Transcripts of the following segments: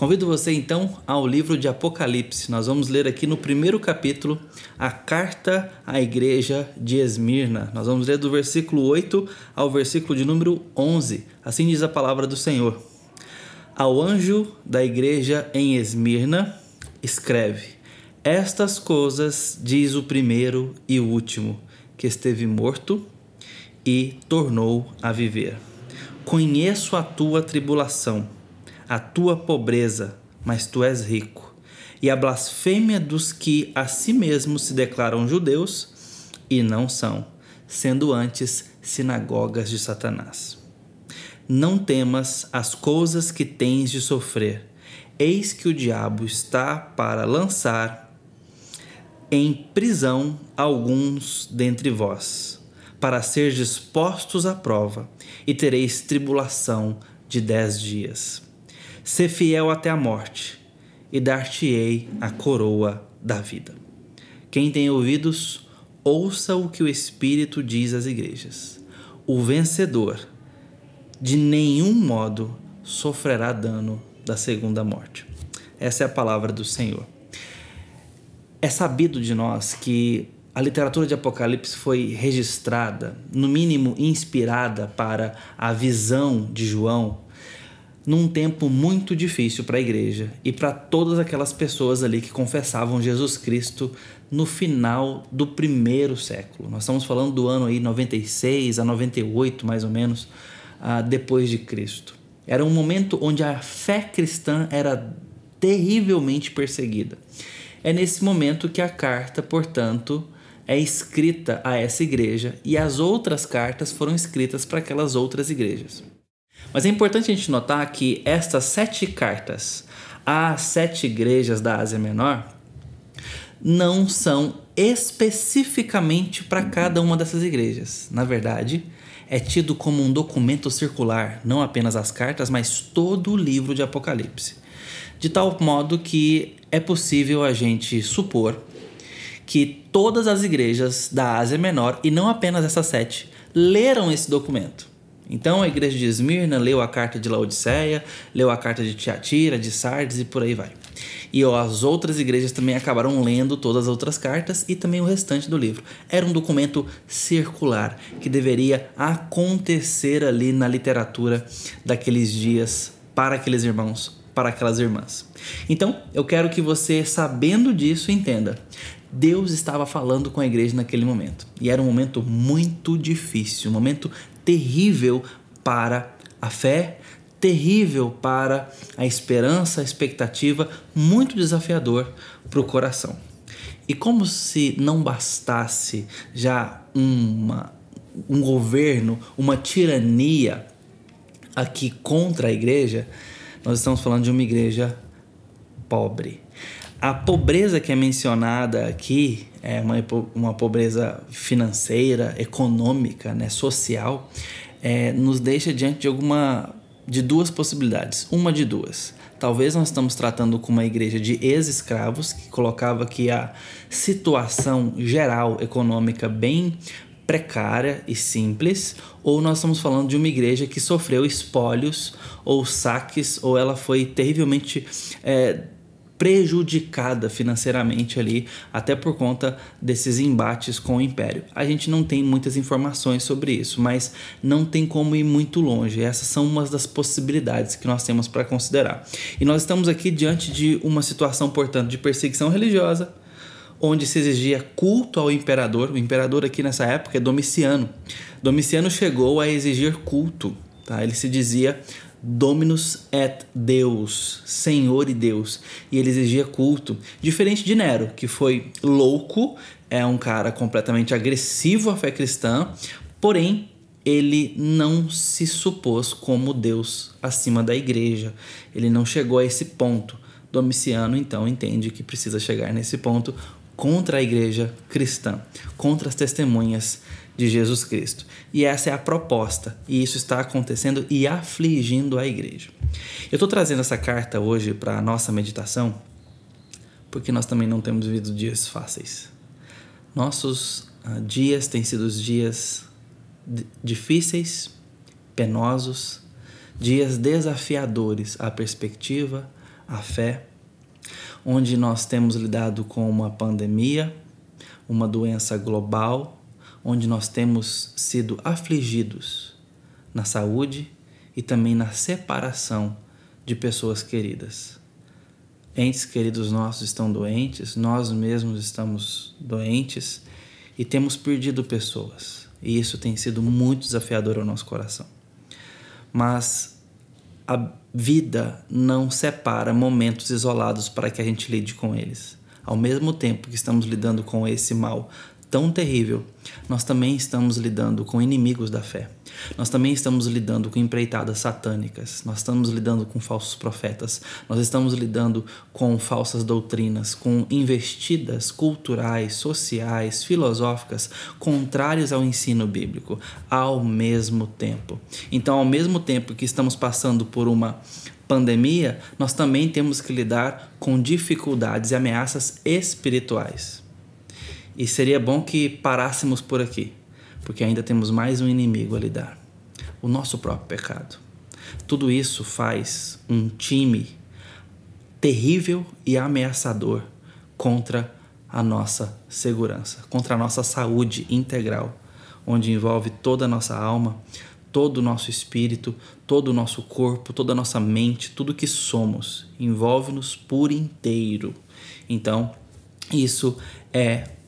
Convido você então ao livro de Apocalipse. Nós vamos ler aqui no primeiro capítulo a carta à igreja de Esmirna. Nós vamos ler do versículo 8 ao versículo de número 11. Assim diz a palavra do Senhor. Ao anjo da igreja em Esmirna, escreve: Estas coisas diz o primeiro e o último, que esteve morto e tornou a viver. Conheço a tua tribulação a tua pobreza, mas tu és rico, e a blasfêmia dos que a si mesmos se declaram judeus e não são, sendo antes sinagogas de Satanás. Não temas as coisas que tens de sofrer. Eis que o diabo está para lançar em prisão alguns dentre vós, para ser dispostos à prova, e tereis tribulação de dez dias. Sê fiel até a morte, e dar-te-ei a coroa da vida. Quem tem ouvidos, ouça o que o Espírito diz às igrejas. O vencedor, de nenhum modo, sofrerá dano da segunda morte. Essa é a palavra do Senhor. É sabido de nós que a literatura de Apocalipse foi registrada, no mínimo inspirada para a visão de João num tempo muito difícil para a igreja e para todas aquelas pessoas ali que confessavam Jesus Cristo no final do primeiro século. Nós estamos falando do ano aí 96 a 98, mais ou menos, uh, depois de Cristo. Era um momento onde a fé cristã era terrivelmente perseguida. É nesse momento que a carta, portanto, é escrita a essa igreja e as outras cartas foram escritas para aquelas outras igrejas. Mas é importante a gente notar que estas sete cartas às sete igrejas da Ásia Menor não são especificamente para cada uma dessas igrejas. Na verdade, é tido como um documento circular, não apenas as cartas, mas todo o livro de Apocalipse. De tal modo que é possível a gente supor que todas as igrejas da Ásia Menor, e não apenas essas sete, leram esse documento. Então a igreja de Esmirna leu a carta de Laodiceia, leu a carta de Tiatira, de Sardes e por aí vai. E ó, as outras igrejas também acabaram lendo todas as outras cartas e também o restante do livro. Era um documento circular que deveria acontecer ali na literatura daqueles dias para aqueles irmãos, para aquelas irmãs. Então, eu quero que você, sabendo disso, entenda. Deus estava falando com a igreja naquele momento. E era um momento muito difícil, um momento terrível para a fé, terrível para a esperança, a expectativa, muito desafiador para o coração. E como se não bastasse já uma, um governo, uma tirania aqui contra a igreja, nós estamos falando de uma igreja pobre. A pobreza que é mencionada aqui é uma, uma pobreza financeira, econômica, né, social, é, nos deixa diante de alguma de duas possibilidades, uma de duas. Talvez nós estamos tratando com uma igreja de ex-escravos que colocava que a situação geral econômica bem precária e simples, ou nós estamos falando de uma igreja que sofreu espólios ou saques, ou ela foi terrivelmente é, prejudicada financeiramente ali, até por conta desses embates com o império. A gente não tem muitas informações sobre isso, mas não tem como ir muito longe. Essas são umas das possibilidades que nós temos para considerar. E nós estamos aqui diante de uma situação, portanto, de perseguição religiosa, onde se exigia culto ao imperador. O imperador aqui nessa época é Domiciano. Domiciano chegou a exigir culto. Tá? Ele se dizia Dominus et Deus, Senhor e Deus, e ele exigia culto, diferente de Nero, que foi louco, é um cara completamente agressivo à fé cristã, porém ele não se supôs como Deus acima da igreja, ele não chegou a esse ponto. Domiciano então entende que precisa chegar nesse ponto contra a igreja cristã, contra as testemunhas de Jesus Cristo. E essa é a proposta, e isso está acontecendo e afligindo a igreja. Eu estou trazendo essa carta hoje para a nossa meditação, porque nós também não temos vivido dias fáceis. Nossos uh, dias têm sido dias difíceis, penosos, dias desafiadores à perspectiva, a fé, onde nós temos lidado com uma pandemia, uma doença global, onde nós temos sido afligidos na saúde e também na separação de pessoas queridas. Entes queridos nossos estão doentes, nós mesmos estamos doentes e temos perdido pessoas. E isso tem sido muito desafiador ao nosso coração. Mas a vida não separa momentos isolados para que a gente lide com eles. Ao mesmo tempo que estamos lidando com esse mal tão terrível, nós também estamos lidando com inimigos da fé. Nós também estamos lidando com empreitadas satânicas, nós estamos lidando com falsos profetas, nós estamos lidando com falsas doutrinas, com investidas culturais, sociais, filosóficas contrárias ao ensino bíblico ao mesmo tempo. Então, ao mesmo tempo que estamos passando por uma pandemia, nós também temos que lidar com dificuldades e ameaças espirituais. E seria bom que parássemos por aqui, porque ainda temos mais um inimigo a lidar: o nosso próprio pecado. Tudo isso faz um time terrível e ameaçador contra a nossa segurança, contra a nossa saúde integral, onde envolve toda a nossa alma, todo o nosso espírito, todo o nosso corpo, toda a nossa mente, tudo que somos, envolve-nos por inteiro. Então, isso é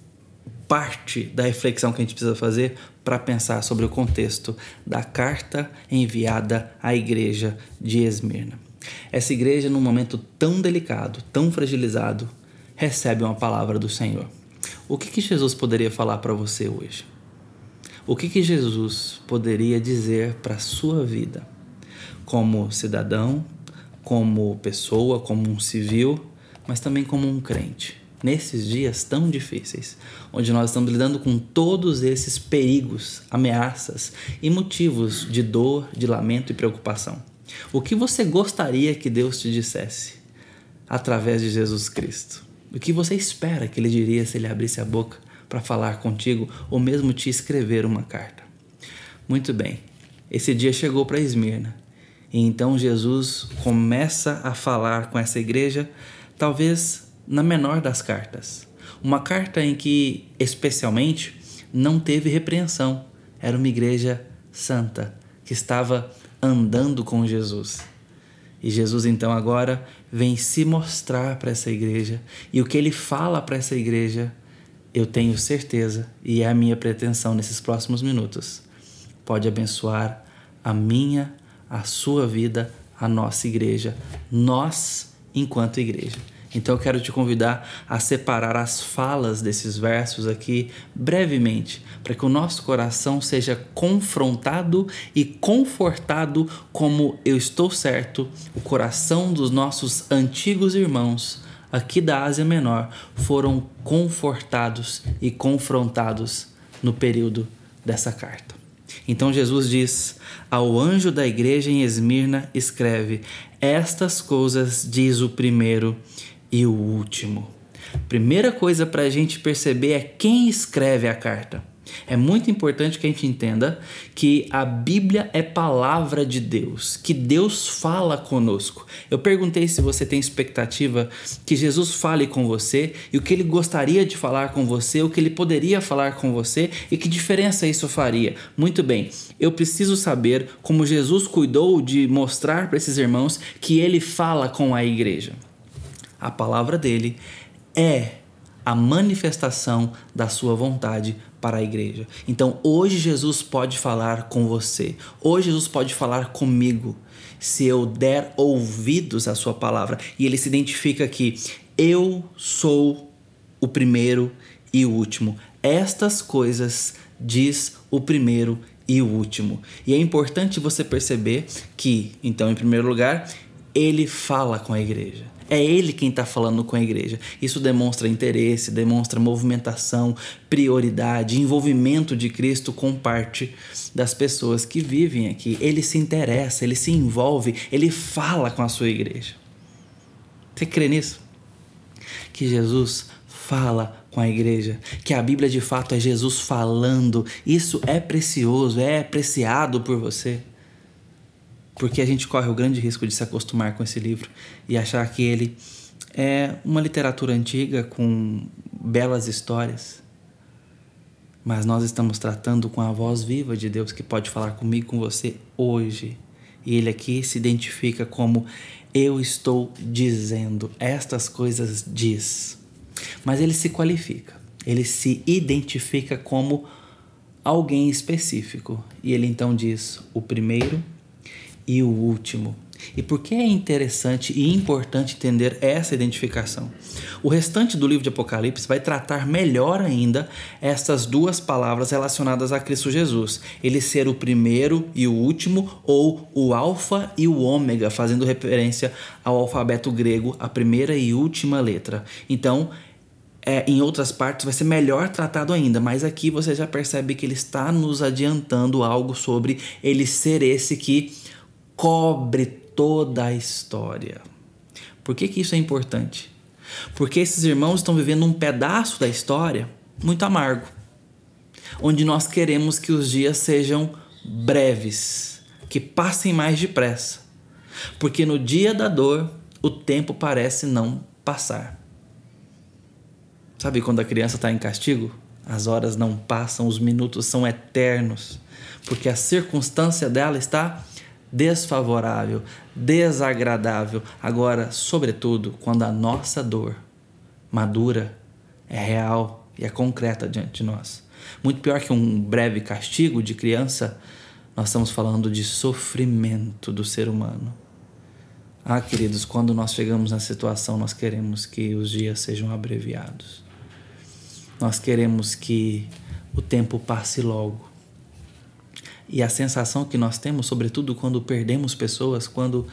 parte da reflexão que a gente precisa fazer para pensar sobre o contexto da carta enviada à igreja de Esmirna. Essa igreja, num momento tão delicado, tão fragilizado, recebe uma palavra do Senhor. O que, que Jesus poderia falar para você hoje? O que, que Jesus poderia dizer para a sua vida, como cidadão, como pessoa, como um civil, mas também como um crente? Nesses dias tão difíceis, onde nós estamos lidando com todos esses perigos, ameaças e motivos de dor, de lamento e preocupação. O que você gostaria que Deus te dissesse através de Jesus Cristo? O que você espera que Ele diria se Ele abrisse a boca para falar contigo ou mesmo te escrever uma carta? Muito bem, esse dia chegou para Esmirna. E então Jesus começa a falar com essa igreja, talvez na menor das cartas. Uma carta em que, especialmente, não teve repreensão. Era uma igreja santa que estava andando com Jesus. E Jesus então agora vem se mostrar para essa igreja. E o que ele fala para essa igreja, eu tenho certeza, e é a minha pretensão nesses próximos minutos, pode abençoar a minha, a sua vida, a nossa igreja, nós enquanto igreja. Então eu quero te convidar a separar as falas desses versos aqui brevemente, para que o nosso coração seja confrontado e confortado como eu estou certo, o coração dos nossos antigos irmãos aqui da Ásia Menor foram confortados e confrontados no período dessa carta. Então Jesus diz: Ao anjo da igreja em Esmirna, escreve: Estas coisas diz o primeiro e o último. Primeira coisa para a gente perceber é quem escreve a carta. É muito importante que a gente entenda que a Bíblia é palavra de Deus, que Deus fala conosco. Eu perguntei se você tem expectativa que Jesus fale com você e o que ele gostaria de falar com você, o que ele poderia falar com você e que diferença isso faria. Muito bem, eu preciso saber como Jesus cuidou de mostrar para esses irmãos que ele fala com a igreja a palavra dele é a manifestação da sua vontade para a igreja. Então, hoje Jesus pode falar com você. Hoje Jesus pode falar comigo. Se eu der ouvidos à sua palavra. E ele se identifica que eu sou o primeiro e o último. Estas coisas diz o primeiro e o último. E é importante você perceber que, então, em primeiro lugar, ele fala com a igreja. É ele quem está falando com a igreja. Isso demonstra interesse, demonstra movimentação, prioridade, envolvimento de Cristo com parte das pessoas que vivem aqui. Ele se interessa, ele se envolve, ele fala com a sua igreja. Você crê nisso? Que Jesus fala com a igreja, que a Bíblia de fato é Jesus falando. Isso é precioso, é apreciado por você. Porque a gente corre o grande risco de se acostumar com esse livro e achar que ele é uma literatura antiga com belas histórias. Mas nós estamos tratando com a voz viva de Deus que pode falar comigo, com você hoje. E ele aqui se identifica como eu estou dizendo, estas coisas diz. Mas ele se qualifica, ele se identifica como alguém específico. E ele então diz: o primeiro e o último. E por que é interessante e importante entender essa identificação? O restante do livro de Apocalipse vai tratar melhor ainda essas duas palavras relacionadas a Cristo Jesus. Ele ser o primeiro e o último, ou o Alfa e o Ômega, fazendo referência ao alfabeto grego, a primeira e última letra. Então, é, em outras partes vai ser melhor tratado ainda, mas aqui você já percebe que ele está nos adiantando algo sobre ele ser esse que cobre toda a história. Por que, que isso é importante? Porque esses irmãos estão vivendo um pedaço da história muito amargo, onde nós queremos que os dias sejam breves, que passem mais depressa, porque no dia da dor o tempo parece não passar. Sabe quando a criança está em castigo? As horas não passam, os minutos são eternos, porque a circunstância dela está desfavorável, desagradável. Agora, sobretudo, quando a nossa dor madura, é real e é concreta diante de nós. Muito pior que um breve castigo de criança, nós estamos falando de sofrimento do ser humano. Ah, queridos, quando nós chegamos na situação, nós queremos que os dias sejam abreviados. Nós queremos que o tempo passe logo. E a sensação que nós temos, sobretudo quando perdemos pessoas, quando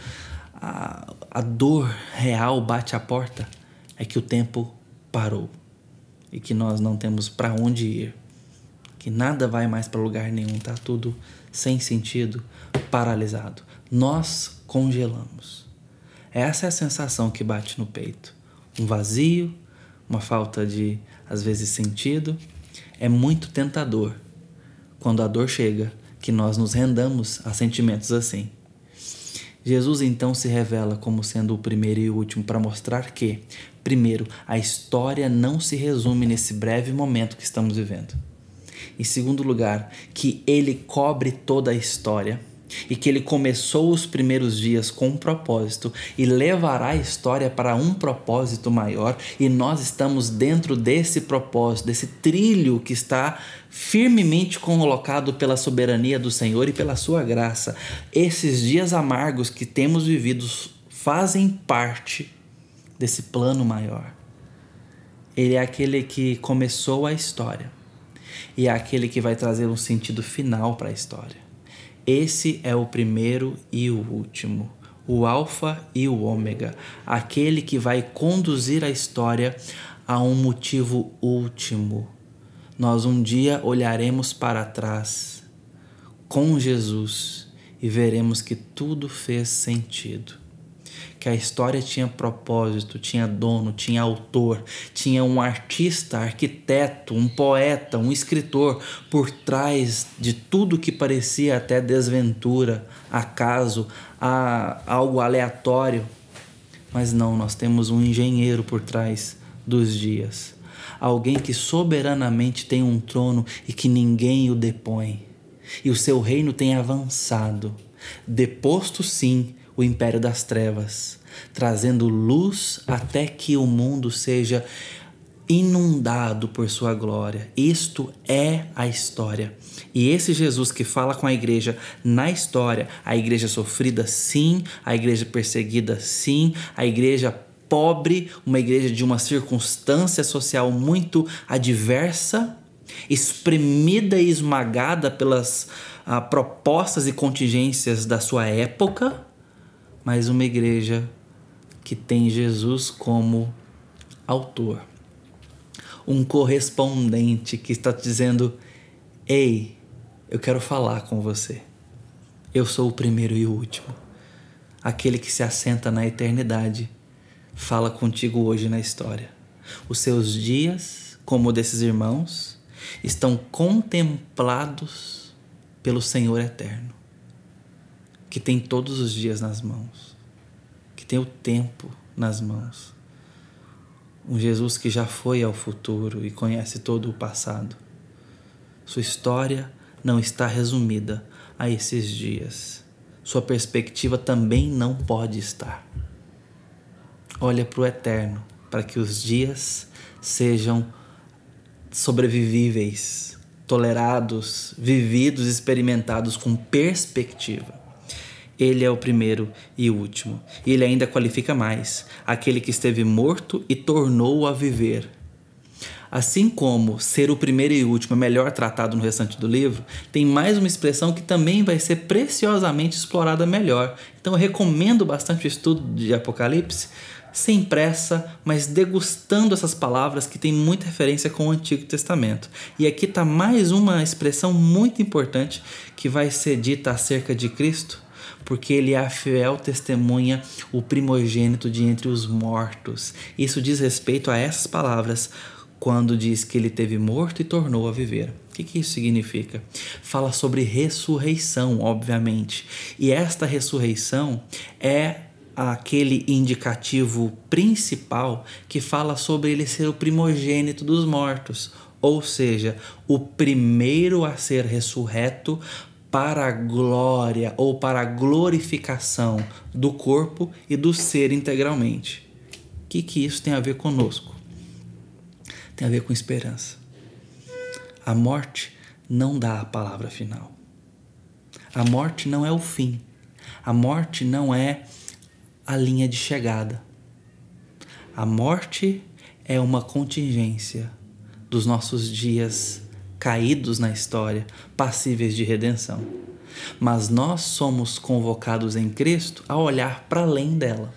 a, a dor real bate à porta, é que o tempo parou e que nós não temos para onde ir, que nada vai mais para lugar nenhum, tá tudo sem sentido, paralisado. Nós congelamos. Essa é a sensação que bate no peito. Um vazio, uma falta de, às vezes, sentido. É muito tentador quando a dor chega que nós nos rendamos a sentimentos assim. Jesus então se revela como sendo o primeiro e o último para mostrar que, primeiro, a história não se resume nesse breve momento que estamos vivendo. Em segundo lugar, que ele cobre toda a história e que ele começou os primeiros dias com um propósito e levará a história para um propósito maior, e nós estamos dentro desse propósito, desse trilho que está firmemente colocado pela soberania do Senhor e pela sua graça. Esses dias amargos que temos vividos fazem parte desse plano maior. Ele é aquele que começou a história e é aquele que vai trazer um sentido final para a história. Esse é o primeiro e o último, o Alfa e o Ômega, aquele que vai conduzir a história a um motivo último. Nós um dia olharemos para trás com Jesus e veremos que tudo fez sentido que a história tinha propósito, tinha dono, tinha autor, tinha um artista, arquiteto, um poeta, um escritor por trás de tudo que parecia até desventura, acaso, a, algo aleatório. Mas não, nós temos um engenheiro por trás dos dias. Alguém que soberanamente tem um trono e que ninguém o depõe. E o seu reino tem avançado. Deposto, sim, o império das trevas, trazendo luz até que o mundo seja inundado por sua glória. Isto é a história. E esse Jesus que fala com a igreja na história, a igreja sofrida, sim, a igreja perseguida, sim, a igreja pobre, uma igreja de uma circunstância social muito adversa, espremida e esmagada pelas ah, propostas e contingências da sua época, mas uma igreja que tem Jesus como autor. Um correspondente que está dizendo: Ei, eu quero falar com você. Eu sou o primeiro e o último. Aquele que se assenta na eternidade fala contigo hoje na história. Os seus dias, como o desses irmãos, estão contemplados pelo Senhor eterno que tem todos os dias nas mãos, que tem o tempo nas mãos. Um Jesus que já foi ao futuro e conhece todo o passado. Sua história não está resumida a esses dias. Sua perspectiva também não pode estar. Olha para o eterno, para que os dias sejam sobrevivíveis, tolerados, vividos, experimentados com perspectiva. Ele é o primeiro e o último. E ele ainda qualifica mais: aquele que esteve morto e tornou-o a viver. Assim como ser o primeiro e último é melhor tratado no restante do livro, tem mais uma expressão que também vai ser preciosamente explorada melhor. Então eu recomendo bastante o estudo de Apocalipse, sem pressa, mas degustando essas palavras que têm muita referência com o Antigo Testamento. E aqui está mais uma expressão muito importante que vai ser dita acerca de Cristo, porque ele é a fiel testemunha, o primogênito de entre os mortos. Isso diz respeito a essas palavras quando diz que ele teve morto e tornou a viver. O que, que isso significa? Fala sobre ressurreição, obviamente. E esta ressurreição é aquele indicativo principal que fala sobre ele ser o primogênito dos mortos, ou seja, o primeiro a ser ressurreto para a glória ou para a glorificação do corpo e do ser integralmente. O que, que isso tem a ver conosco? Tem a ver com esperança. A morte não dá a palavra final. A morte não é o fim. A morte não é a linha de chegada. A morte é uma contingência dos nossos dias caídos na história, passíveis de redenção. Mas nós somos convocados em Cristo a olhar para além dela,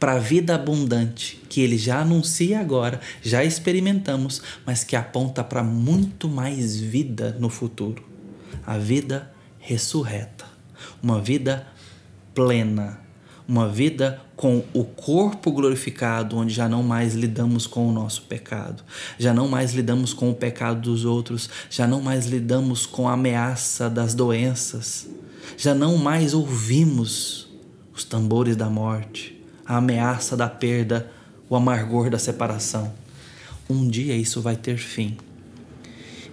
para a vida abundante que ele já anuncia agora, já experimentamos, mas que aponta para muito mais vida no futuro. A vida ressurreta, uma vida plena, uma vida com o corpo glorificado, onde já não mais lidamos com o nosso pecado, já não mais lidamos com o pecado dos outros, já não mais lidamos com a ameaça das doenças, já não mais ouvimos os tambores da morte, a ameaça da perda, o amargor da separação. Um dia isso vai ter fim.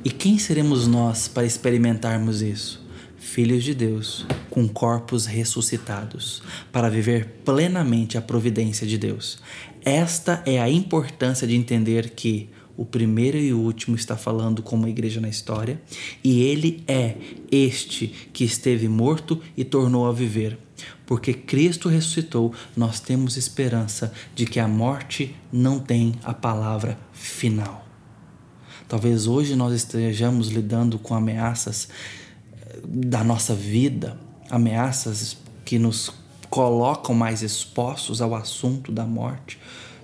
E quem seremos nós para experimentarmos isso? Filhos de Deus, com corpos ressuscitados, para viver plenamente a providência de Deus. Esta é a importância de entender que o primeiro e o último está falando como a igreja na história, e ele é este que esteve morto e tornou a viver. Porque Cristo ressuscitou, nós temos esperança de que a morte não tem a palavra final. Talvez hoje nós estejamos lidando com ameaças da nossa vida, ameaças que nos colocam mais expostos ao assunto da morte.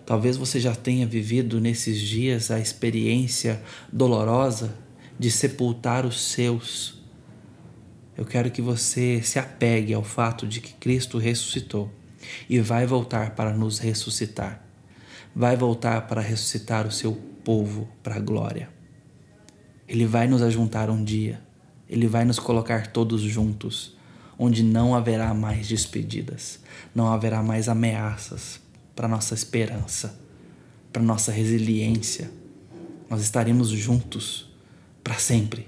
Talvez você já tenha vivido nesses dias a experiência dolorosa de sepultar os seus. Eu quero que você se apegue ao fato de que Cristo ressuscitou e vai voltar para nos ressuscitar. Vai voltar para ressuscitar o seu povo para a glória. Ele vai nos ajuntar um dia ele vai nos colocar todos juntos, onde não haverá mais despedidas, não haverá mais ameaças para nossa esperança, para nossa resiliência. Nós estaremos juntos para sempre,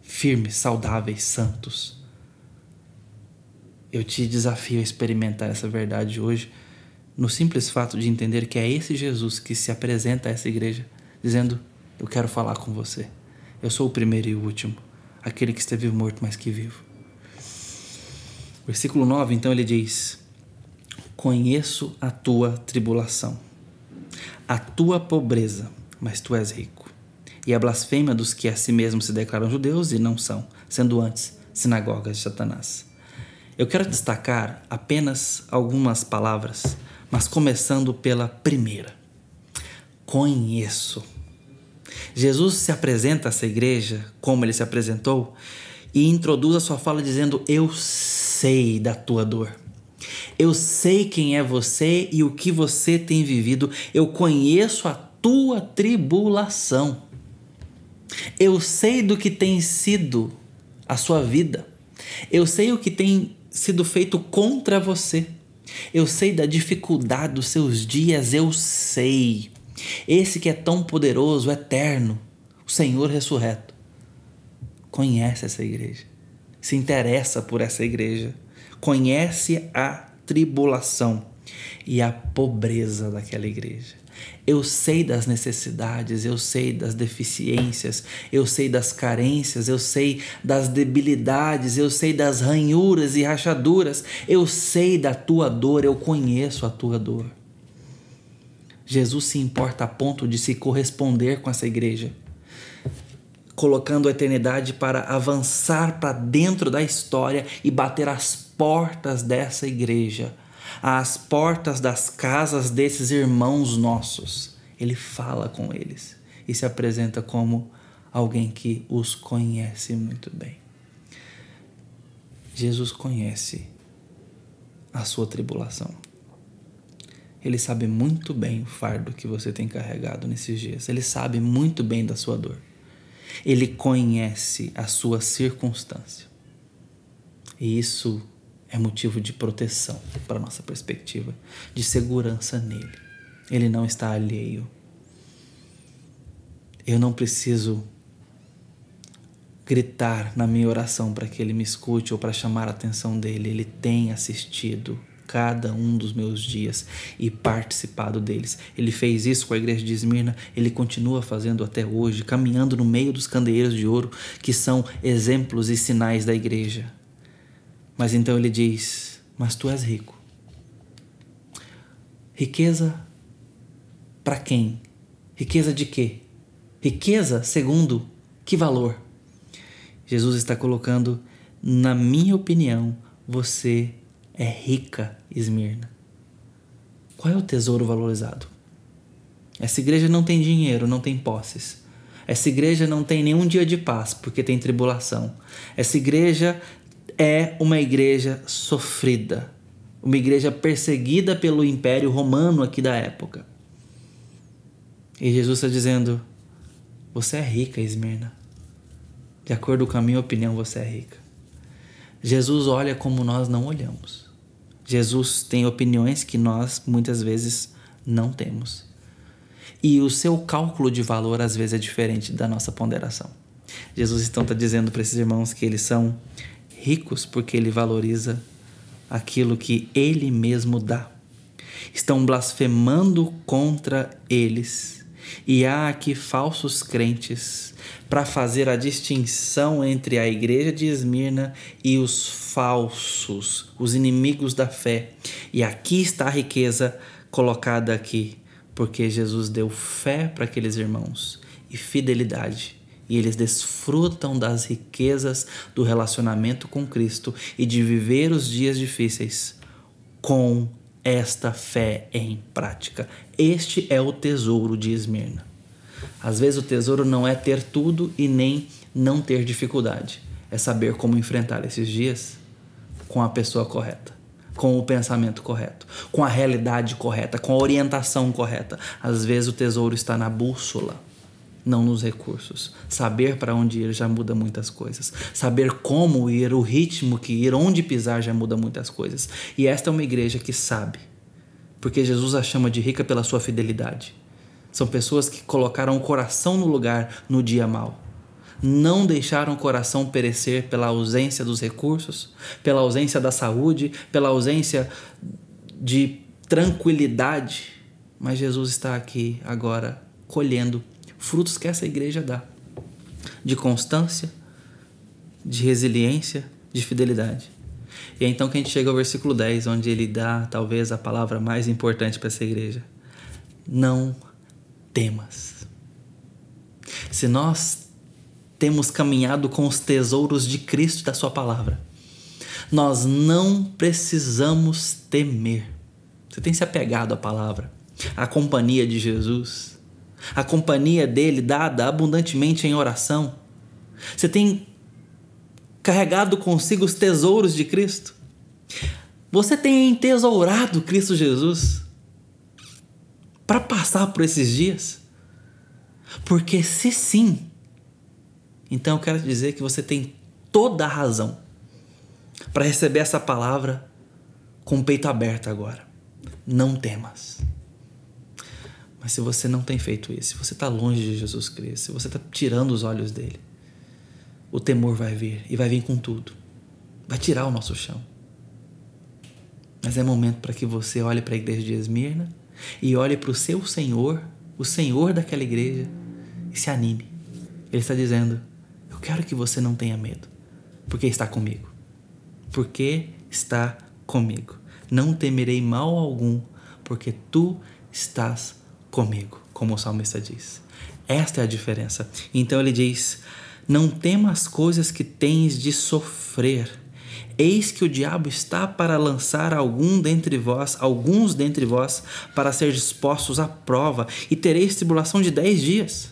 firmes, saudáveis, santos. Eu te desafio a experimentar essa verdade hoje, no simples fato de entender que é esse Jesus que se apresenta a essa igreja, dizendo: Eu quero falar com você. Eu sou o primeiro e o último aquele que esteve morto, mas que vivo. Versículo 9, então, ele diz: Conheço a tua tribulação, a tua pobreza, mas tu és rico, e a blasfêmia dos que a si mesmos se declaram judeus e não são, sendo antes sinagogas de Satanás. Eu quero destacar apenas algumas palavras, mas começando pela primeira. Conheço Jesus se apresenta a essa igreja como ele se apresentou e introduz a sua fala dizendo: Eu sei da tua dor. Eu sei quem é você e o que você tem vivido. Eu conheço a tua tribulação. Eu sei do que tem sido a sua vida. Eu sei o que tem sido feito contra você. Eu sei da dificuldade dos seus dias, eu sei. Esse que é tão poderoso, eterno, o Senhor ressurreto, conhece essa igreja, se interessa por essa igreja, conhece a tribulação e a pobreza daquela igreja. Eu sei das necessidades, eu sei das deficiências, eu sei das carências, eu sei das debilidades, eu sei das ranhuras e rachaduras, eu sei da tua dor, eu conheço a tua dor. Jesus se importa a ponto de se corresponder com essa igreja, colocando a eternidade para avançar para dentro da história e bater as portas dessa igreja às portas das casas desses irmãos nossos. Ele fala com eles e se apresenta como alguém que os conhece muito bem. Jesus conhece a sua tribulação. Ele sabe muito bem o fardo que você tem carregado nesses dias. Ele sabe muito bem da sua dor. Ele conhece a sua circunstância. E isso é motivo de proteção para nossa perspectiva, de segurança nele. Ele não está alheio. Eu não preciso gritar na minha oração para que ele me escute ou para chamar a atenção dele. Ele tem assistido cada um dos meus dias e participado deles. Ele fez isso com a igreja de Esmirna, ele continua fazendo até hoje, caminhando no meio dos candeeiros de ouro que são exemplos e sinais da igreja. Mas então ele diz: Mas tu és rico. Riqueza para quem? Riqueza de quê? Riqueza segundo que valor? Jesus está colocando, na minha opinião, você é rica, Esmirna. Qual é o tesouro valorizado? Essa igreja não tem dinheiro, não tem posses. Essa igreja não tem nenhum dia de paz porque tem tribulação. Essa igreja é uma igreja sofrida, uma igreja perseguida pelo Império Romano aqui da época. E Jesus está dizendo: Você é rica, Esmirna. De acordo com a minha opinião, você é rica. Jesus olha como nós não olhamos. Jesus tem opiniões que nós muitas vezes não temos. E o seu cálculo de valor às vezes é diferente da nossa ponderação. Jesus então está dizendo para esses irmãos que eles são ricos porque ele valoriza aquilo que ele mesmo dá. Estão blasfemando contra eles. E há aqui falsos crentes para fazer a distinção entre a igreja de Esmirna e os falsos, os inimigos da fé. E aqui está a riqueza colocada aqui, porque Jesus deu fé para aqueles irmãos e fidelidade e eles desfrutam das riquezas do relacionamento com Cristo e de viver os dias difíceis com esta fé em prática. Este é o tesouro de Esmirna. Às vezes o tesouro não é ter tudo e nem não ter dificuldade, é saber como enfrentar esses dias com a pessoa correta com o pensamento correto, com a realidade correta, com a orientação correta. Às vezes o tesouro está na bússola não nos recursos. Saber para onde ir já muda muitas coisas. Saber como ir, o ritmo que ir, onde pisar já muda muitas coisas. E esta é uma igreja que sabe, porque Jesus a chama de rica pela sua fidelidade. São pessoas que colocaram o coração no lugar no dia mau. Não deixaram o coração perecer pela ausência dos recursos, pela ausência da saúde, pela ausência de tranquilidade. Mas Jesus está aqui agora colhendo frutos que essa igreja dá de constância, de resiliência, de fidelidade. E é então que a gente chega ao versículo 10, onde ele dá talvez a palavra mais importante para essa igreja: Não temas. Se nós temos caminhado com os tesouros de Cristo da Sua palavra, nós não precisamos temer. Você tem se apegado à palavra, à companhia de Jesus, a companhia dele dada abundantemente em oração. Você tem carregado consigo os tesouros de Cristo. Você tem entesourado Cristo Jesus para passar por esses dias? Porque se sim, então eu quero dizer que você tem toda a razão para receber essa palavra com o peito aberto agora. Não temas. Mas se você não tem feito isso, se você está longe de Jesus Cristo, se você está tirando os olhos dele, o temor vai vir e vai vir com tudo. Vai tirar o nosso chão. Mas é momento para que você olhe para a igreja de Esmirna e olhe para o seu Senhor, o Senhor daquela igreja, e se anime. Ele está dizendo: Eu quero que você não tenha medo, porque está comigo. Porque está comigo. Não temerei mal algum, porque tu estás comigo, como o salmista diz. Esta é a diferença. Então ele diz: Não temas as coisas que tens de sofrer Eis que o diabo está para lançar algum dentre vós, alguns dentre vós, para ser dispostos à prova, e tereis tribulação de dez dias.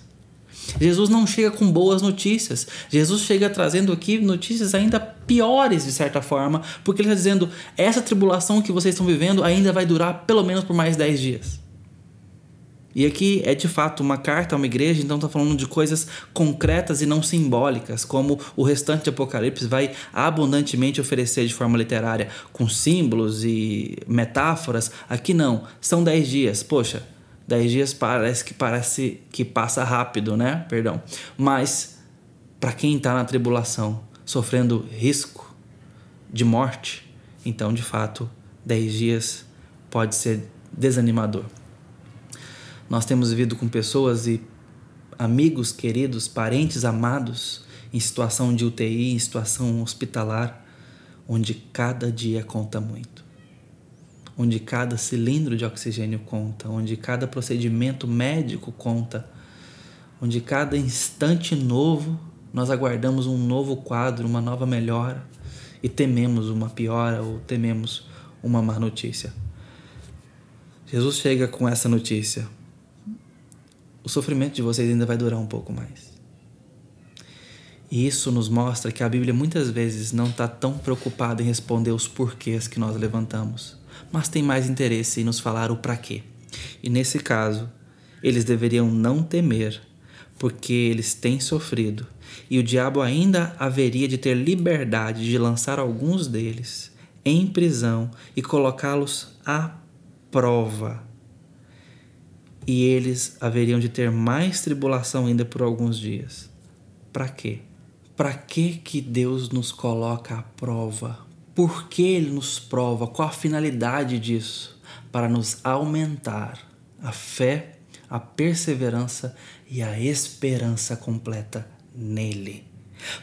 Jesus não chega com boas notícias. Jesus chega trazendo aqui notícias ainda piores, de certa forma, porque ele está dizendo: essa tribulação que vocês estão vivendo ainda vai durar pelo menos por mais dez dias. E aqui é de fato uma carta a uma igreja, então está falando de coisas concretas e não simbólicas, como o restante de Apocalipse vai abundantemente oferecer de forma literária, com símbolos e metáforas. Aqui não, são dez dias. Poxa, dez dias parece que parece que passa rápido, né? Perdão. Mas para quem está na tribulação, sofrendo risco de morte, então de fato dez dias pode ser desanimador. Nós temos vivido com pessoas e amigos queridos, parentes amados em situação de UTI, em situação hospitalar, onde cada dia conta muito. Onde cada cilindro de oxigênio conta, onde cada procedimento médico conta, onde cada instante novo nós aguardamos um novo quadro, uma nova melhora e tememos uma piora ou tememos uma má notícia. Jesus chega com essa notícia o sofrimento de vocês ainda vai durar um pouco mais. E isso nos mostra que a Bíblia muitas vezes não está tão preocupada em responder os porquês que nós levantamos, mas tem mais interesse em nos falar o para quê. E nesse caso, eles deveriam não temer, porque eles têm sofrido, e o diabo ainda haveria de ter liberdade de lançar alguns deles em prisão e colocá-los à prova e eles haveriam de ter mais tribulação ainda por alguns dias. Para quê? Para que que Deus nos coloca à prova? Por que ele nos prova? Qual a finalidade disso? Para nos aumentar a fé, a perseverança e a esperança completa nele.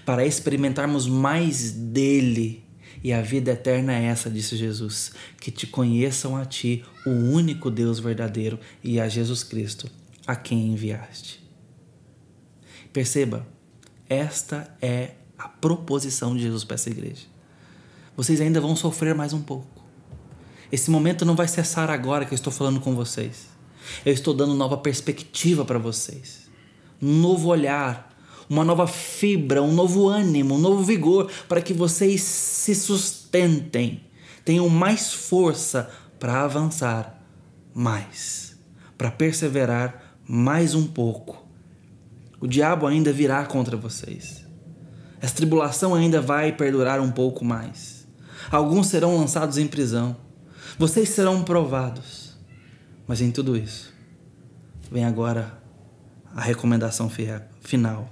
Para experimentarmos mais dele e a vida eterna é essa, disse Jesus, que te conheçam a ti, o único Deus verdadeiro, e a Jesus Cristo, a quem enviaste. Perceba, esta é a proposição de Jesus para essa igreja. Vocês ainda vão sofrer mais um pouco. Esse momento não vai cessar agora que eu estou falando com vocês. Eu estou dando nova perspectiva para vocês, um novo olhar, uma nova fibra, um novo ânimo, um novo vigor para que vocês se sustentem, tenham mais força para avançar mais, para perseverar mais um pouco. O diabo ainda virá contra vocês. Essa tribulação ainda vai perdurar um pouco mais. Alguns serão lançados em prisão. Vocês serão provados. Mas em tudo isso, vem agora a recomendação final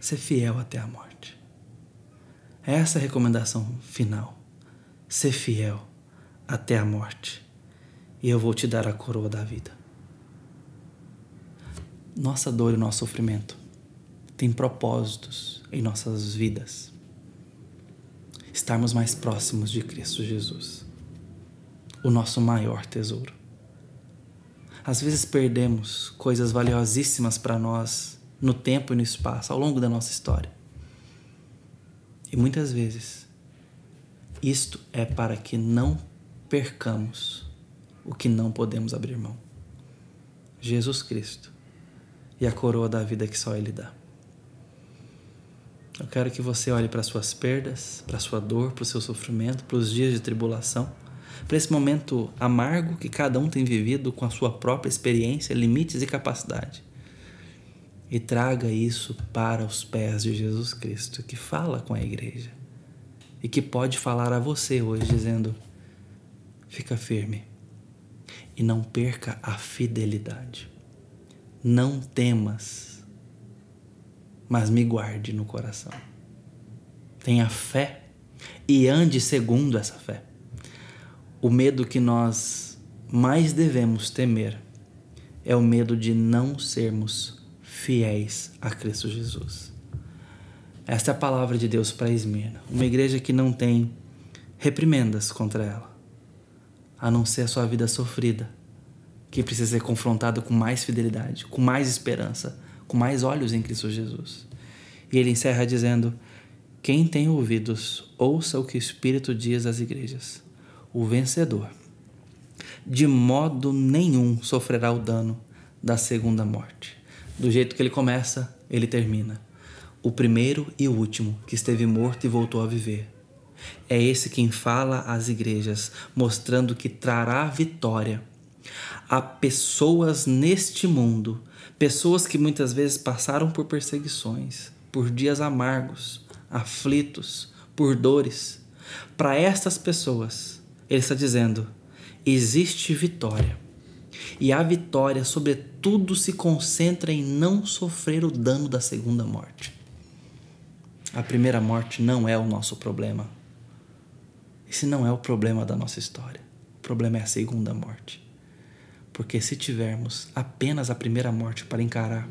ser fiel até a morte. Essa é a recomendação final. Ser fiel até a morte. E eu vou te dar a coroa da vida. Nossa dor e nosso sofrimento têm propósitos em nossas vidas. Estarmos mais próximos de Cristo Jesus, o nosso maior tesouro. Às vezes perdemos coisas valiosíssimas para nós no tempo e no espaço, ao longo da nossa história. E muitas vezes, isto é para que não percamos o que não podemos abrir mão: Jesus Cristo e a coroa da vida que só Ele dá. Eu quero que você olhe para suas perdas, para sua dor, para o seu sofrimento, para os dias de tribulação, para esse momento amargo que cada um tem vivido com a sua própria experiência, limites e capacidade e traga isso para os pés de Jesus Cristo, que fala com a igreja. e que pode falar a você hoje dizendo: fica firme e não perca a fidelidade. Não temas, mas me guarde no coração. Tenha fé e ande segundo essa fé. O medo que nós mais devemos temer é o medo de não sermos fiéis a Cristo Jesus. Esta é a palavra de Deus para Esmirna, uma igreja que não tem reprimendas contra ela, a não ser a sua vida sofrida, que precisa ser confrontada com mais fidelidade, com mais esperança, com mais olhos em Cristo Jesus. E ele encerra dizendo: Quem tem ouvidos, ouça o que o Espírito diz às igrejas. O vencedor, de modo nenhum, sofrerá o dano da segunda morte. Do jeito que ele começa, ele termina o primeiro e o último que esteve morto e voltou a viver. É esse quem fala às igrejas, mostrando que trará vitória a pessoas neste mundo, pessoas que muitas vezes passaram por perseguições, por dias amargos, aflitos, por dores. Para estas pessoas, ele está dizendo: existe vitória. E a vitória, sobretudo, se concentra em não sofrer o dano da segunda morte. A primeira morte não é o nosso problema. Esse não é o problema da nossa história. O problema é a segunda morte. Porque se tivermos apenas a primeira morte para encarar,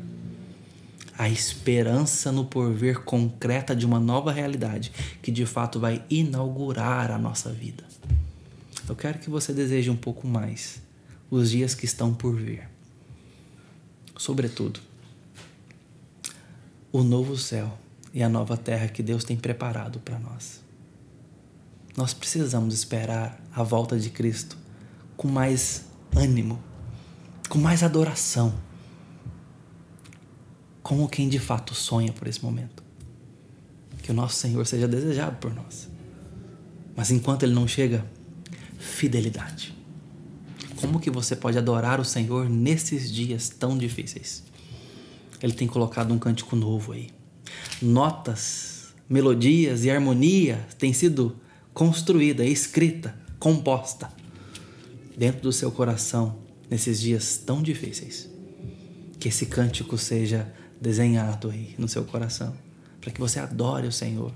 a esperança no porvir concreta de uma nova realidade que de fato vai inaugurar a nossa vida. Eu quero que você deseje um pouco mais os dias que estão por vir. Sobretudo, o novo céu e a nova terra que Deus tem preparado para nós. Nós precisamos esperar a volta de Cristo com mais ânimo, com mais adoração, como quem de fato sonha por esse momento. Que o nosso Senhor seja desejado por nós. Mas enquanto ele não chega, fidelidade. Como que você pode adorar o Senhor nesses dias tão difíceis? Ele tem colocado um cântico novo aí notas, melodias e harmonia têm sido construída, escrita, composta dentro do seu coração nesses dias tão difíceis. Que esse cântico seja desenhado aí no seu coração, para que você adore o Senhor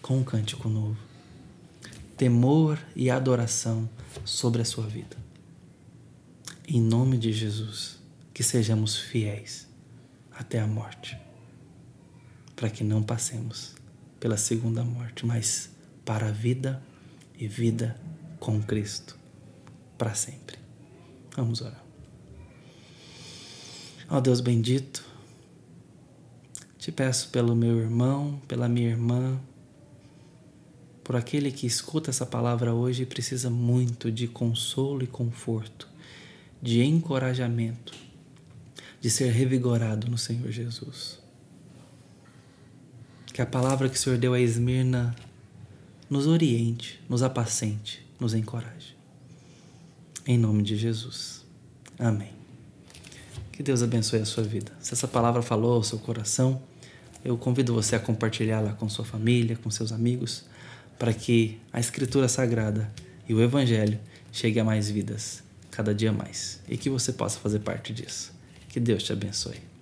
com um cântico novo. Temor e adoração sobre a sua vida. Em nome de Jesus, que sejamos fiéis até a morte para que não passemos pela segunda morte, mas para a vida e vida com Cristo para sempre. Vamos orar. Ó oh Deus bendito, te peço pelo meu irmão, pela minha irmã, por aquele que escuta essa palavra hoje e precisa muito de consolo e conforto, de encorajamento, de ser revigorado no Senhor Jesus. Que a palavra que o Senhor deu a Esmirna nos oriente, nos apacente, nos encoraje. Em nome de Jesus. Amém. Que Deus abençoe a sua vida. Se essa palavra falou ao seu coração, eu convido você a compartilhá-la com sua família, com seus amigos, para que a Escritura Sagrada e o Evangelho cheguem a mais vidas, cada dia mais, e que você possa fazer parte disso. Que Deus te abençoe.